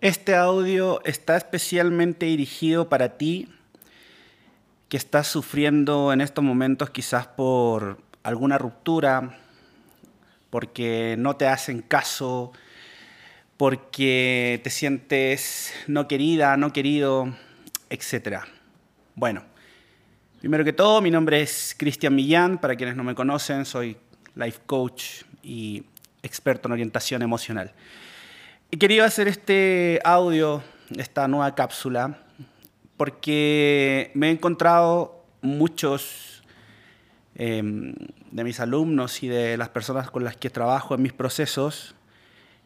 Este audio está especialmente dirigido para ti que estás sufriendo en estos momentos quizás por alguna ruptura, porque no te hacen caso, porque te sientes no querida, no querido, etc. Bueno, primero que todo, mi nombre es Cristian Millán, para quienes no me conocen, soy life coach y experto en orientación emocional. He querido hacer este audio, esta nueva cápsula, porque me he encontrado muchos em, de mis alumnos y de las personas con las que trabajo en mis procesos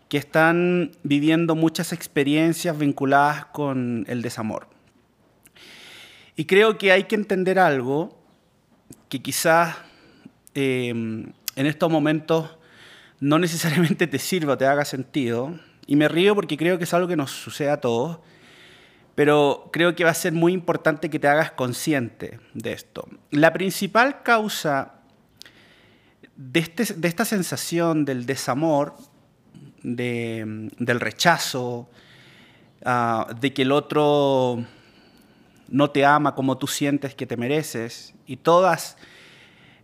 que están viviendo muchas experiencias vinculadas con el desamor. Y creo que hay que entender algo que quizás em, en estos momentos no necesariamente te sirva o te haga sentido, y me río porque creo que es algo que nos sucede a todos, pero creo que va a ser muy importante que te hagas consciente de esto. La principal causa de, este, de esta sensación del desamor, de, del rechazo, uh, de que el otro no te ama como tú sientes que te mereces, y todas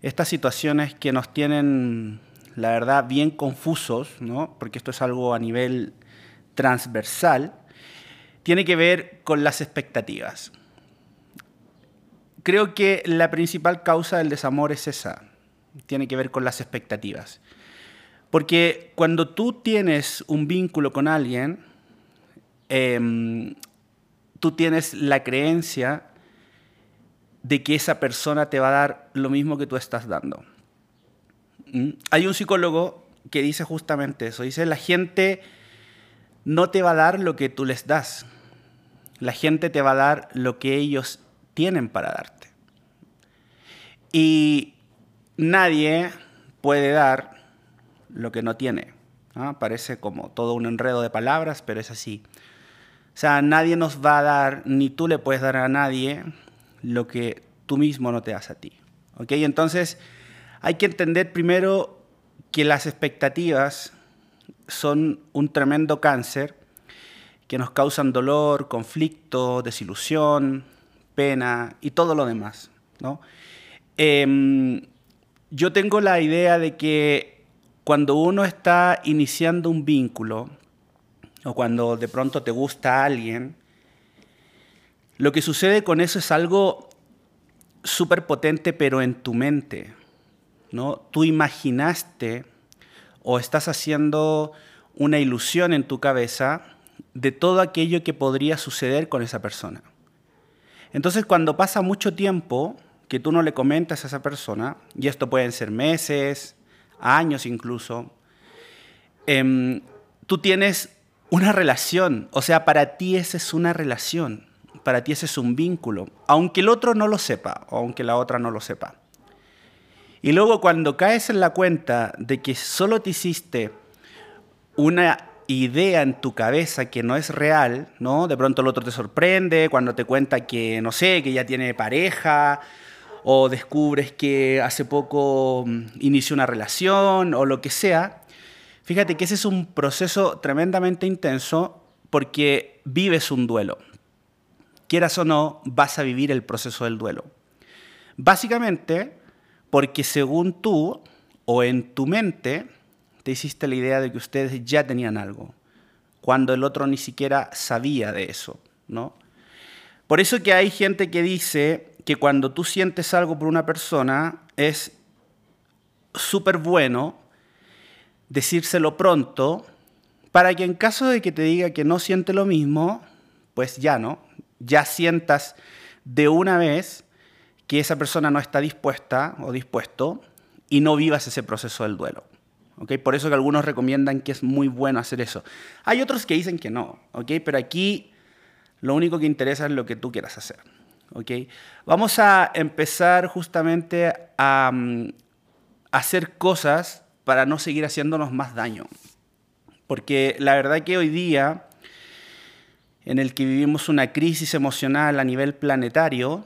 estas situaciones que nos tienen la verdad, bien confusos, ¿no? porque esto es algo a nivel transversal, tiene que ver con las expectativas. Creo que la principal causa del desamor es esa, tiene que ver con las expectativas. Porque cuando tú tienes un vínculo con alguien, em, tú tienes la creencia de que esa persona te va a dar lo mismo que tú estás dando. Mm. Hay un psicólogo que dice justamente eso. Dice, la gente no te va a dar lo que tú les das. La gente te va a dar lo que ellos tienen para darte. Y nadie puede dar lo que no tiene. Parece como todo un enredo de palabras, pero es así. O sea, nadie nos va a dar, ni tú le puedes dar a nadie lo que tú mismo no te das a ti. ¿Ok? Entonces, hay que entender primero que las expectativas son un tremendo cáncer que nos causan dolor, conflicto, desilusión, pena y todo lo demás. Em, yo tengo la idea de que cuando uno está iniciando un vínculo o cuando de pronto te gusta alguien, lo que sucede con eso es algo súper potente pero en tu mente. ¿No? Tú imaginaste o estás haciendo una ilusión en tu cabeza de todo aquello que podría suceder con esa persona. Entonces, cuando pasa mucho tiempo que tú no le comentas a esa persona, y esto pueden ser meses, años incluso, em, tú tienes una relación, o sea, para ti esa es una relación, para ti ese es un vínculo, aunque el otro no lo sepa, o aunque la otra no lo sepa. Y luego cuando caes en la cuenta de que solo te hiciste una idea en tu cabeza que no es real, ¿no? De pronto el otro te sorprende cuando te cuenta que, no sé, que ya tiene pareja, o descubres que hace poco mm, inició una relación, o lo que sea. Fíjate que ese es un proceso tremendamente intenso porque vives un duelo. Quieras o no, vas a vivir el proceso del duelo. Básicamente, porque según tú o en tu mente te hiciste la idea de que ustedes ya tenían algo, cuando el otro ni siquiera sabía de eso, ¿no? Por eso que hay gente que dice que cuando tú sientes algo por una persona es súper bueno decírselo pronto para que en caso de que te diga que no siente lo mismo, pues ya no, ya sientas de una vez que esa persona no está dispuesta o dispuesto y no vivas ese proceso del duelo. ¿okay? Por eso que algunos recomiendan que es muy bueno hacer eso. Hay otros que dicen que no, ¿okay? pero aquí lo único que interesa es lo que tú quieras hacer. ¿okay? Vamos a empezar justamente a, mm, hacer cosas para no seguir haciéndonos más daño. Porque la verdad que hoy día, en el que vivimos una crisis emocional a nivel planetario,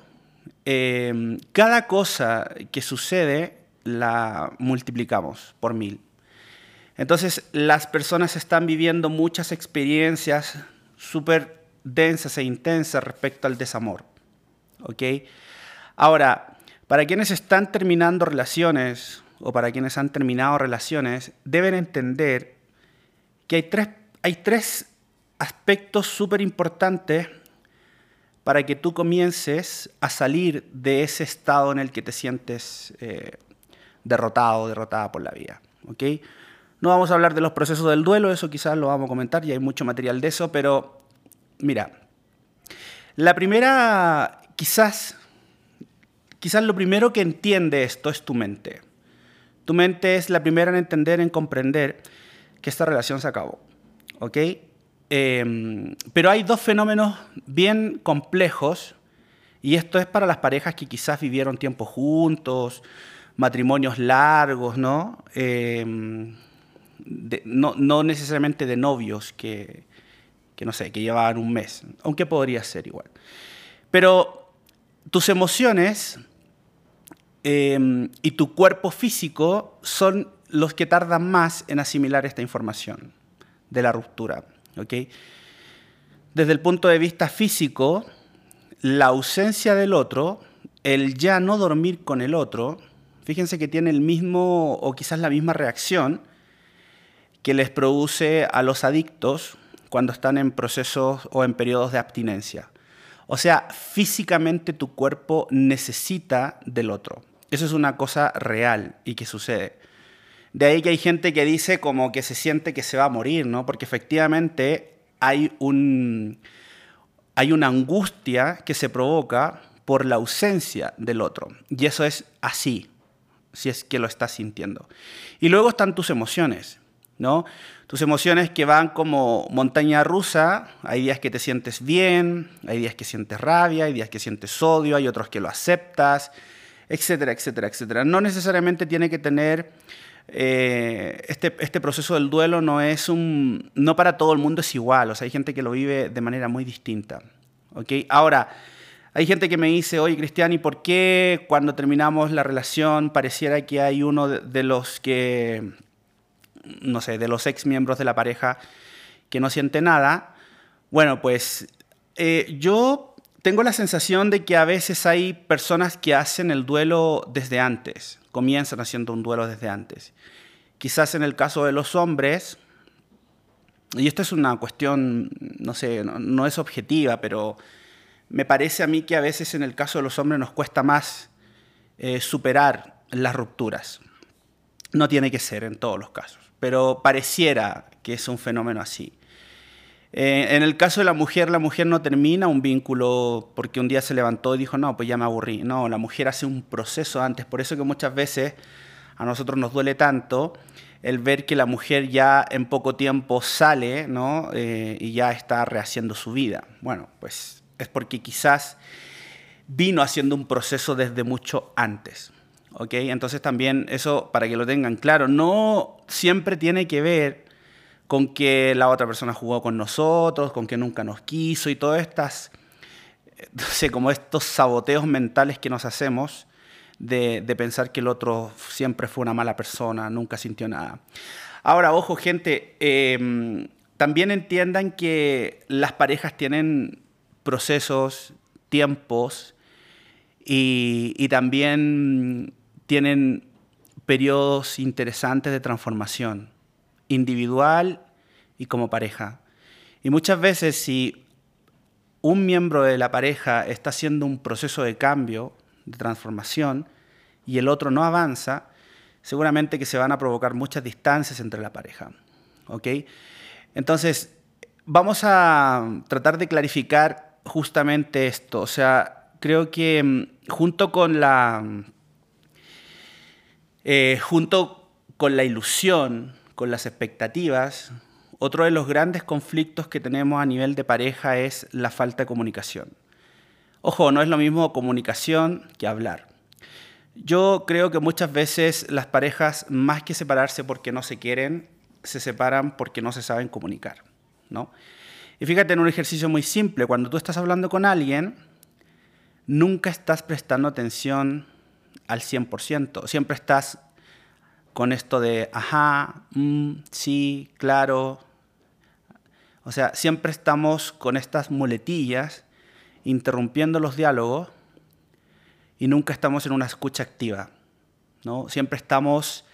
Em, cada cosa que sucede la multiplicamos por mil. Entonces las personas están viviendo muchas experiencias súper densas e intensas respecto al desamor. ¿Ok? Ahora, para quienes están terminando relaciones o para quienes han terminado relaciones, deben entender que hay tres, hay tres aspectos súper importantes para que tú comiences a salir de ese estado en el que te sientes eh, derrotado derrotada por la vida. ¿ok? No vamos a hablar de los procesos del duelo, eso quizás lo vamos a comentar, y hay mucho material de eso, pero mira, la primera, quizás, quizás lo primero que entiende esto es tu mente. Tu mente es la primera en entender, en comprender que esta relación se acabó. ¿Ok? Em, pero hay dos fenómenos bien complejos, y esto es para las parejas que quizás vivieron tiempo juntos, matrimonios largos, ¿no? Em, no, no, necesariamente de novios que, que, no sé, que llevaban un mes, aunque podría ser igual. Pero tus emociones em, y tu cuerpo físico son los que tardan más en asimilar esta información de la ruptura. Desde el punto de vista físico, la ausencia del otro, el ya no dormir con el otro, fíjense que tiene el mismo o quizás la misma reacción que les produce a los adictos cuando están en procesos o en periodos de abstinencia. O sea, físicamente tu cuerpo necesita del otro. Eso es una cosa real y que sucede. De ahí que hay gente que dice como que se siente que se va a morir, ¿no? Porque efectivamente hay, un, hay una angustia que se provoca por la ausencia del otro. Y eso es así, si es que lo estás sintiendo. Y luego están tus emociones, ¿no? Tus emociones que van como montaña rusa, hay días que te sientes bien, hay días que sientes rabia, hay días que sientes odio, hay otros que lo aceptas, etcétera, etcétera, etcétera. No necesariamente tiene que tener eh, este, este, proceso del duelo no es un... no para todo el mundo es igual, o sea, hay gente que lo vive de manera muy distinta. ¿okay? Ahora, hay gente que me dice, oye Cristian, ¿y por qué cuando terminamos la relación pareciera que hay uno de, los que, no sé, de los ex miembros de la pareja que no siente nada? Bueno, pues eh, yo tengo la sensación de que a veces hay personas que hacen el duelo desde antes comienzan haciendo un duelo desde antes. Quizás en el caso de los hombres, y esto es una cuestión, no sé, no, es objetiva, pero me parece a mí que a veces en el caso de los hombres nos cuesta más eh, superar las rupturas. No tiene que ser en todos los casos, pero pareciera que es un fenómeno así. Eh, en el caso de la mujer, la mujer no termina un vínculo porque un día se levantó y dijo, no, pues ya me aburrí. No, la mujer hace un proceso antes. Por eso que muchas veces a nosotros nos duele tanto el ver que la mujer ya en poco tiempo sale ¿no? Eh, y ya está rehaciendo su vida. Bueno, pues es porque quizás vino haciendo un proceso desde mucho antes. ¿ok? Entonces también eso, para que lo tengan claro, no siempre tiene que ver con que la otra persona jugó con nosotros, con que nunca nos quiso y todas estas, no sé, como estos saboteos mentales que nos hacemos de, pensar que el otro siempre fue una mala persona, nunca sintió nada. Ahora, ojo, gente, em, también entiendan que las parejas tienen procesos, tiempos y, y también tienen periodos interesantes de transformación individual y como pareja. Y muchas veces si un miembro de la pareja está haciendo un proceso de cambio, de transformación, y el otro no avanza, seguramente que se van a provocar muchas distancias entre la pareja. ¿Ok? Entonces, vamos a tratar de clarificar justamente esto. O sea, creo que mm, junto con la... Eh, junto con la ilusión con las expectativas, otro de los grandes conflictos que tenemos a nivel de pareja es la falta de comunicación. Ojo, no es lo mismo comunicación que hablar. Yo creo que muchas veces las parejas, más que separarse porque no se quieren, se separan porque no se saben comunicar. ¿no? Y fíjate en un ejercicio muy simple, cuando tú estás hablando con alguien, nunca estás prestando atención al 100%, siempre estás con esto de, ajá, mm, sí, claro. O sea, siempre estamos con estas muletillas interrumpiendo los diálogos y nunca estamos en una escucha activa. ¿no? Siempre estamos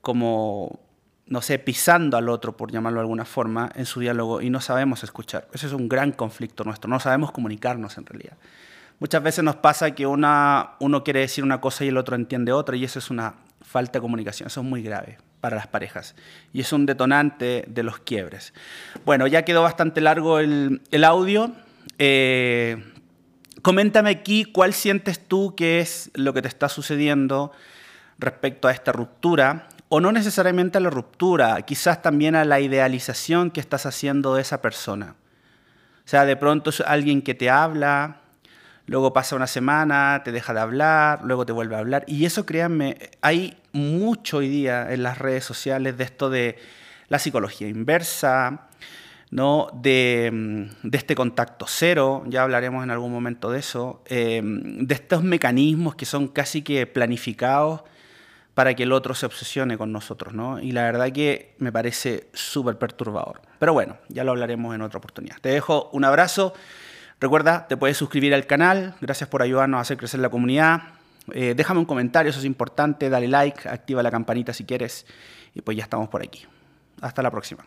como, no sé, pisando al otro, por llamarlo de alguna forma, en su diálogo y no sabemos escuchar. Ese es un gran conflicto nuestro, no sabemos comunicarnos en realidad. Muchas veces nos pasa que una, uno quiere decir una cosa y el otro entiende otra y eso es una falta de comunicación, eso es muy grave para las parejas y es un detonante de los quiebres. Bueno, ya quedó bastante largo el, audio. Eh, coméntame aquí cuál sientes tú que es lo que te está sucediendo respecto a esta ruptura, o no necesariamente a la ruptura, quizás también a la idealización que estás haciendo de esa persona. O sea, de pronto es alguien que te habla, luego pasa una semana, te deja de hablar, luego te vuelve a hablar. Y eso, créanme, hay mucho hoy día en las redes sociales de esto de la psicología inversa, ¿no? de, mm, este contacto cero, ya hablaremos en algún momento de eso, eh, de estos mecanismos que son casi que planificados para que el otro se obsesione con nosotros, ¿no? Y la verdad que me parece súper perturbador. Pero bueno, ya lo hablaremos en otra oportunidad. Te dejo un abrazo. Recuerda, te puedes suscribir al canal. Gracias por ayudarnos a hacer crecer la comunidad. Eh, déjame un comentario, eso es importante. Dale like, activa la campanita si quieres. Y pues ya estamos por aquí. Hasta la próxima.